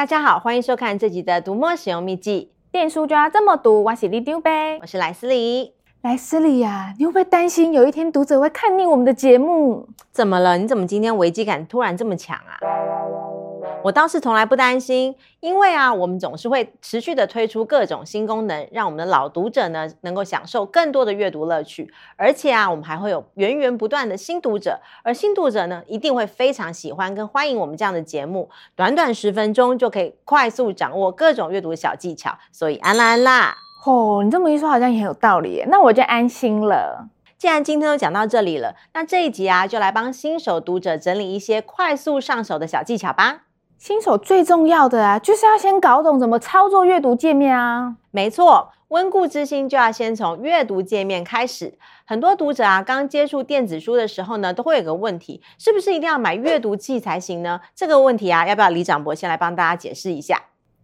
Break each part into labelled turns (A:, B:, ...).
A: 大家好，欢迎收看这集的读墨使用秘技。
B: 电书就要这么读，我是里丢呗，
A: 我是莱斯里。
B: 莱斯里呀，你会不会担心有一天读者会看腻我们的节目？
A: 怎么了？你怎么今天危机感突然这么强啊？我倒是从来不担心，因为啊，我们总是会持续的推出各种新功能，让我们的老读者呢能够享受更多的阅读乐趣。而且啊，我们还会有源源不断的新读者，而新读者呢一定会非常喜欢跟欢迎我们这样的节目。短短十分钟就可以快速掌握各种阅读小技巧，所以安啦安啦！
B: 哦，你这么一说好像也很有道理耶，那我就安心了。
A: 既然今天都讲到这里了，那这一集啊就来帮新手读者整理一些快速上手的小技巧吧。
B: 新手最重要的啊，就是要先搞懂怎么操作阅读界面啊。
A: 没错，温故知新就要先从阅读界面开始。很多读者啊，刚接触电子书的时候呢，都会有个问题，是不是一定要买阅读器才行呢？这个问题啊，要不要李长博先来帮大家解释一下？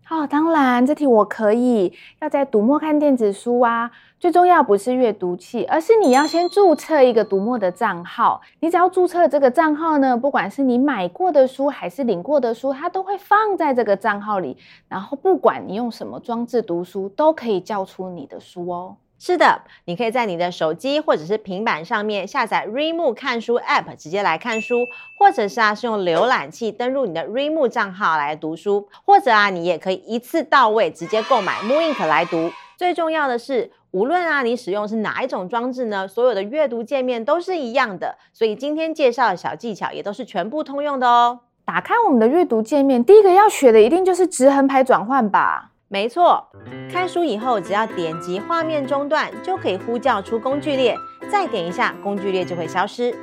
B: 哦，当然，这题我可以。要在读墨看电子书啊，最重要不是阅读器，而是你要先注册一个读墨的账号。你只要注册这个账号呢，不管是你买过的书还是领过的书，它都会放在这个账号里。然后，不管你用什么装置读书，都可以叫出你的书哦。
A: 是的，你可以在你的手机或者是平板上面下载 r e m o 看书 App，直接来看书，或者是啊是用浏览器登入你的 r e m o 账号来读书，或者啊你也可以一次到位直接购买 mooInk 来读。最重要的是，无论啊你使用是哪一种装置呢，所有的阅读界面都是一样的，所以今天介绍的小技巧也都是全部通用的哦。
B: 打开我们的阅读界面，第一个要学的一定就是直横排转换吧。
A: 没错，开书以后，只要点击画面中段，就可以呼叫出工具列，再点一下，工具列就会消失。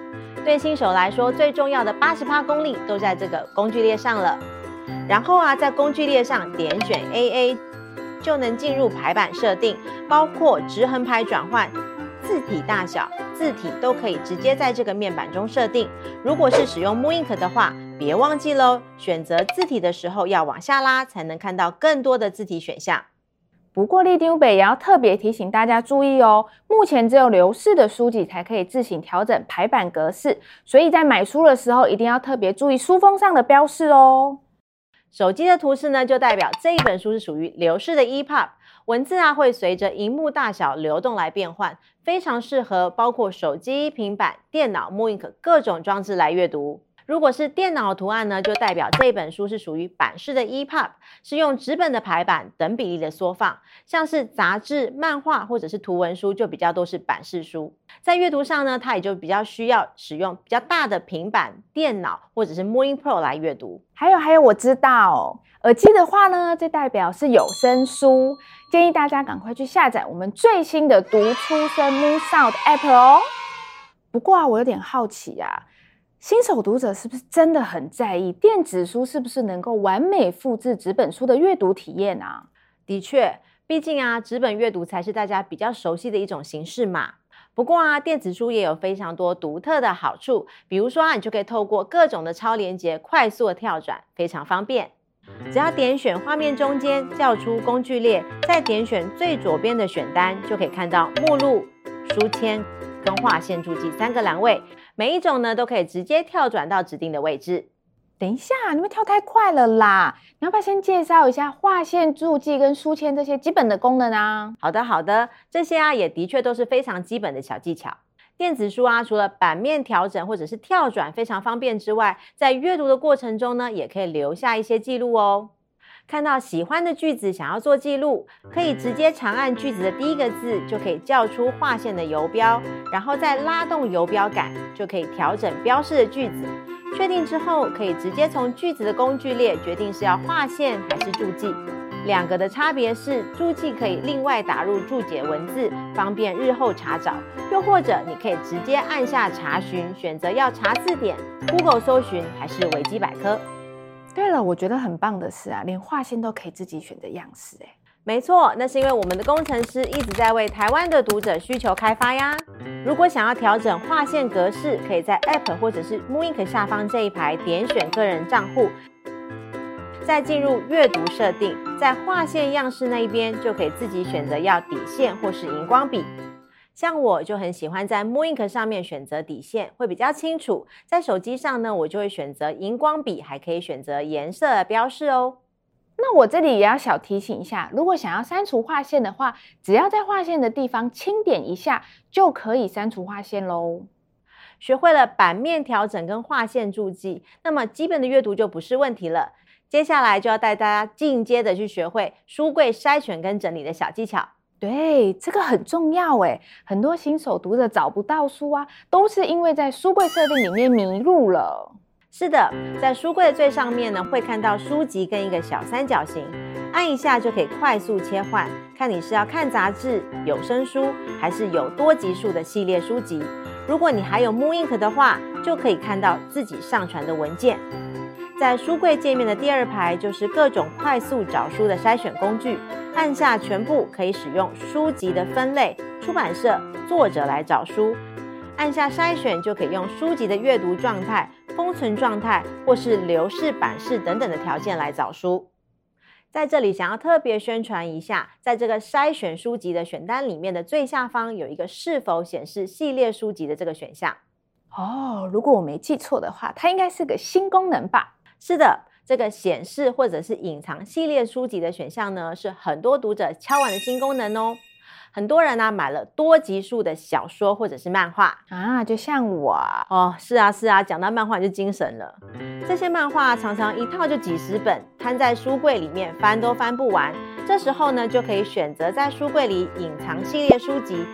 A: 对新手来说，最重要的八十趴功力都在这个工具列上了。然后啊，在工具列上点选 AA，就能进入排版设定，包括直横排转换。字体大小、字体都可以直接在这个面板中设定。如果是使用 m o i n k 的话，别忘记喽，选择字体的时候要往下拉，才能看到更多的字体选项。
B: 不过，里长伯也要特别提醒大家注意哦，目前只有流式的书籍才可以自行调整排版格式，所以在买书的时候一定要特别注意书封上的标示哦。
A: 手机的图示呢，就代表这一本书是属于流式的 EPUB。文字啊，会随着荧幕大小流动来变换，非常适合包括手机、平板、电脑、mooInk 各种装置来阅读。如果是电脑图案呢，就代表这本书是属于版式的 EPUB，是用纸本的排版等比例的缩放。像是杂志、漫画或者是图文书，就比较多是版式书。在阅读上呢，它也就比较需要使用比较大的平板电脑或者是 mooInk Pro 来阅读。
B: 还有还有，我知道耳机的话呢，这代表是有声书，建议大家赶快去下载我们最新的读出声 Moon Sound App 哦。不过啊，我有点好奇啊。新手读者是不是真的很在意电子书是不是能够完美复制纸本书的阅读体验啊？
A: 的确，毕竟啊，纸本阅读才是大家比较熟悉的一种形式嘛。不过啊，电子书也有非常多独特的好处，比如说啊，你就可以透过各种的超连结快速的跳转，非常方便。只要点选画面中间叫出工具列，再点选最左边的选单，就可以看到目录、书签跟划线注记三个栏位。每一种呢，都可以直接跳转到指定的位置。
B: 等一下，你们跳太快了啦！你要不要先介绍一下划线注记跟书签这些基本的功能啊？
A: 好的，好的，这些啊也的确都是非常基本的小技巧。电子书啊，除了版面调整或者是跳转非常方便之外，在阅读的过程中呢，也可以留下一些记录哦。看到喜欢的句子，想要做记录，可以直接长按句子的第一个字，就可以叫出划线的游标，然后再拉动游标杆，就可以调整标示的句子。确定之后，可以直接从句子的工具列决定是要划线还是注记。两个的差别是，注记可以另外打入注解文字，方便日后查找；又或者你可以直接按下查询，选择要查字典、Google 搜寻还是维基百科。
B: 对了，我觉得很棒的是啊，连划线都可以自己选的样式，哎，
A: 没错，那是因为我们的工程师一直在为台湾的读者需求开发呀。如果想要调整划线格式，可以在 App 或者是 Moink 下方这一排点选个人账户，再进入阅读设定，在划线样式那一边就可以自己选择要底线或是荧光笔。像我就很喜欢在 mooInk 上面选择底线，会比较清楚。在手机上呢，我就会选择荧光笔，还可以选择颜色的标示哦。
B: 那我这里也要小提醒一下，如果想要删除划线的话，只要在划线的地方轻点一下，就可以删除划线喽。
A: 学会了版面调整跟划线注记，那么基本的阅读就不是问题了。接下来就要带大家进阶的去学会书柜筛选跟整理的小技巧。
B: 对，这个很重要诶。很多新手读者找不到书啊，都是因为在书柜设定里面迷路了。
A: 是的，在书柜的最上面呢，会看到书籍跟一个小三角形，按一下就可以快速切换，看你是要看杂志、有声书，还是有多集数的系列书籍。如果你还有 Moon Ink 的话，就可以看到自己上传的文件。在书柜界面的第二排，就是各种快速找书的筛选工具。按下全部，可以使用书籍的分类、出版社、作者来找书。按下筛选，就可以用书籍的阅读状态、封存状态，或是流式、版式等等的条件来找书。在这里，想要特别宣传一下，在这个筛选书籍的选单里面的最下方，有一个是否显示系列书籍的这个选项。
B: 哦，如果我没记错的话，它应该是个新功能吧？
A: 是的，这个显示或者是隐藏系列书籍的选项呢，是很多读者敲完的新功能哦。很多人呢、啊、买了多集数的小说或者是漫画
B: 啊，就像我
A: 哦，是啊是啊，讲到漫画就精神了。这些漫画常常一套就几十本，摊在书柜里面翻都翻不完。这时候呢，就可以选择在书柜里隐藏系列书籍，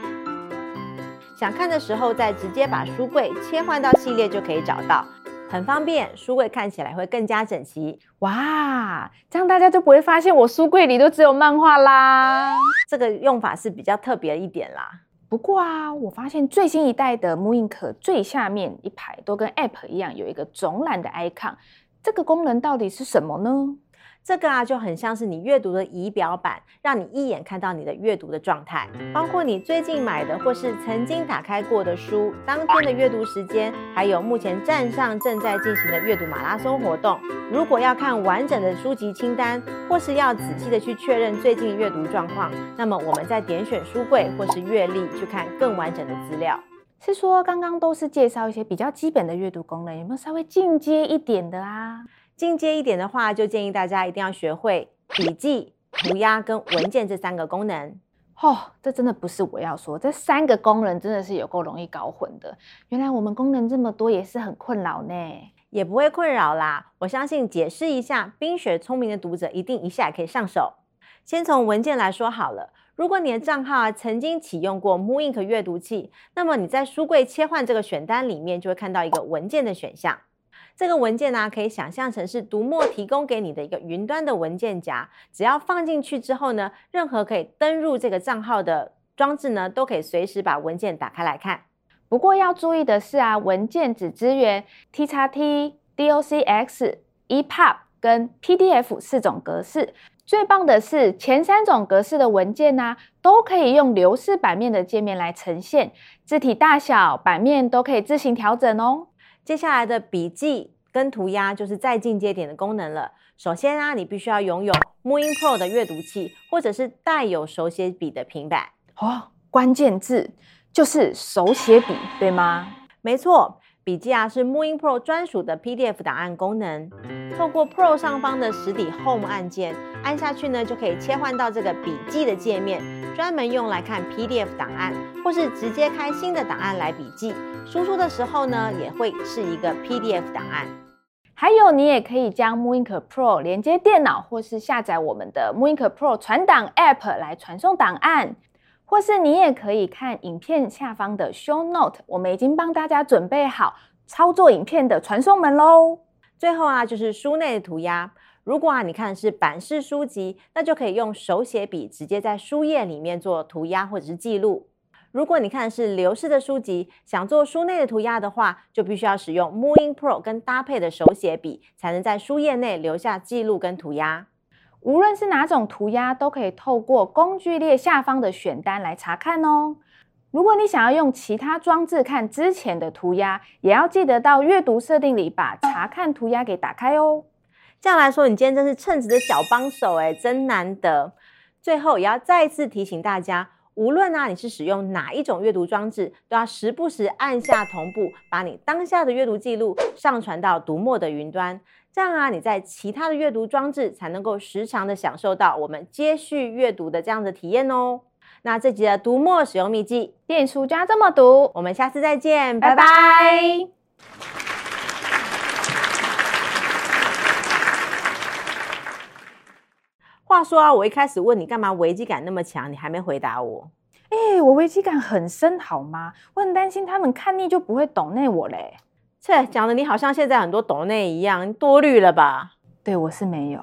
A: 想看的时候再直接把书柜切换到系列就可以找到。很方便，书柜看起来会更加整齐。
B: 哇，这样大家就不会发现我书柜里都只有漫画啦。
A: 这个用法是比较特别一点啦。
B: 不过啊，我发现最新一代的 mooInk 最下面一排都跟 App 一样，有一个总览的 icon。这个功能到底是什么呢？
A: 这个啊，就很像是你阅读的仪表板，让你一眼看到你的阅读的状态，包括你最近买的或是曾经打开过的书，当天的阅读时间，还有目前站上正在进行的阅读马拉松活动。如果要看完整的书籍清单，或是要仔细的去确认最近阅读状况，那么我们再点选书柜或是阅历去看更完整的资料。
B: 是说刚刚都是介绍一些比较基本的阅读功能，有没有稍微进阶一点的啊？
A: 进阶一点的话，就建议大家一定要学会笔记、涂鸦跟文件这三个功能。
B: 哦，这真的不是我要说，这三个功能真的是有够容易搞混的。原来我们功能这么多，也是很困扰呢。
A: 也不会困扰啦，我相信解释一下，冰雪聪明的读者一定一下也可以上手。先从文件来说好了，如果你的账号啊曾经启用过 mooInk 阅读器，那么你在书柜切换这个选单里面，就会看到一个文件的选项。这个文件呢、可以想象成是读墨提供给你的一个云端的文件夹。只要放进去之后呢，任何可以登入这个账号的装置呢，都可以随时把文件打开来看。
B: 不过要注意的是啊，文件只支援 txt、docx、EPUB 跟 PDF 四种格式。最棒的是，前三种格式的文件呢、都可以用流式版面的界面来呈现，字体大小、版面都可以自行调整哦。
A: 接下来的笔记跟涂鸦就是再进阶点的功能了。首先啊，你必须要拥有 mooInk Pro 的阅读器，或者是带有手写笔的平板。
B: 哦，关键字就是手写笔，对吗？
A: 没错，笔记啊是 mooInk Pro 专属的 PDF 档案功能。透过 Pro 上方的实体 Home 按键，按下去呢，就可以切换到这个笔记的界面，专门用来看 PDF 档案，或是直接开新的档案来笔记。输出的时候呢，也会是一个 PDF 档案。
B: 还有，你也可以将 mooInk Pro 连接电脑，或是下载我们的 mooInk Pro 传档 App 来传送档案，或是你也可以看影片下方的 Show Note，我们已经帮大家准备好操作影片的传送门喽。
A: 最后啊，就是书内的涂鸦。如果啊，你看是版式书籍，那就可以用手写笔直接在书页里面做涂鸦或者是记录。如果你看的是流式的书籍，想做书内的涂鸦的话，就必须要使用 Moon Pro 跟搭配的手写笔，才能在书页内留下记录跟涂鸦。
B: 无论是哪种涂鸦，都可以透过工具列下方的选单来查看哦。如果你想要用其他装置看之前的涂鸦，也要记得到阅读设定里把查看涂鸦给打开哦。
A: 这样来说，你今天真是称职的小帮手诶，真难得。最后也要再次提醒大家，无论啊你是使用哪一种阅读装置，都要时不时按下同步，把你当下的阅读记录上传到读墨的云端。这样啊，你在其他的阅读装置才能够时常的享受到我们接续阅读的这样的体验哦。那这集的读墨使用秘技，
B: 电书就要这么读。
A: 我们下次再见，拜拜。话说啊，我一开始问你干嘛危机感那么强，你还没回答我。
B: 哎、欸，我危机感很深，好吗？我很担心他们看腻就不会懂内我嘞。
A: 切，讲的你好像现在很多懂内一样，多虑了吧？
B: 对，我是没有。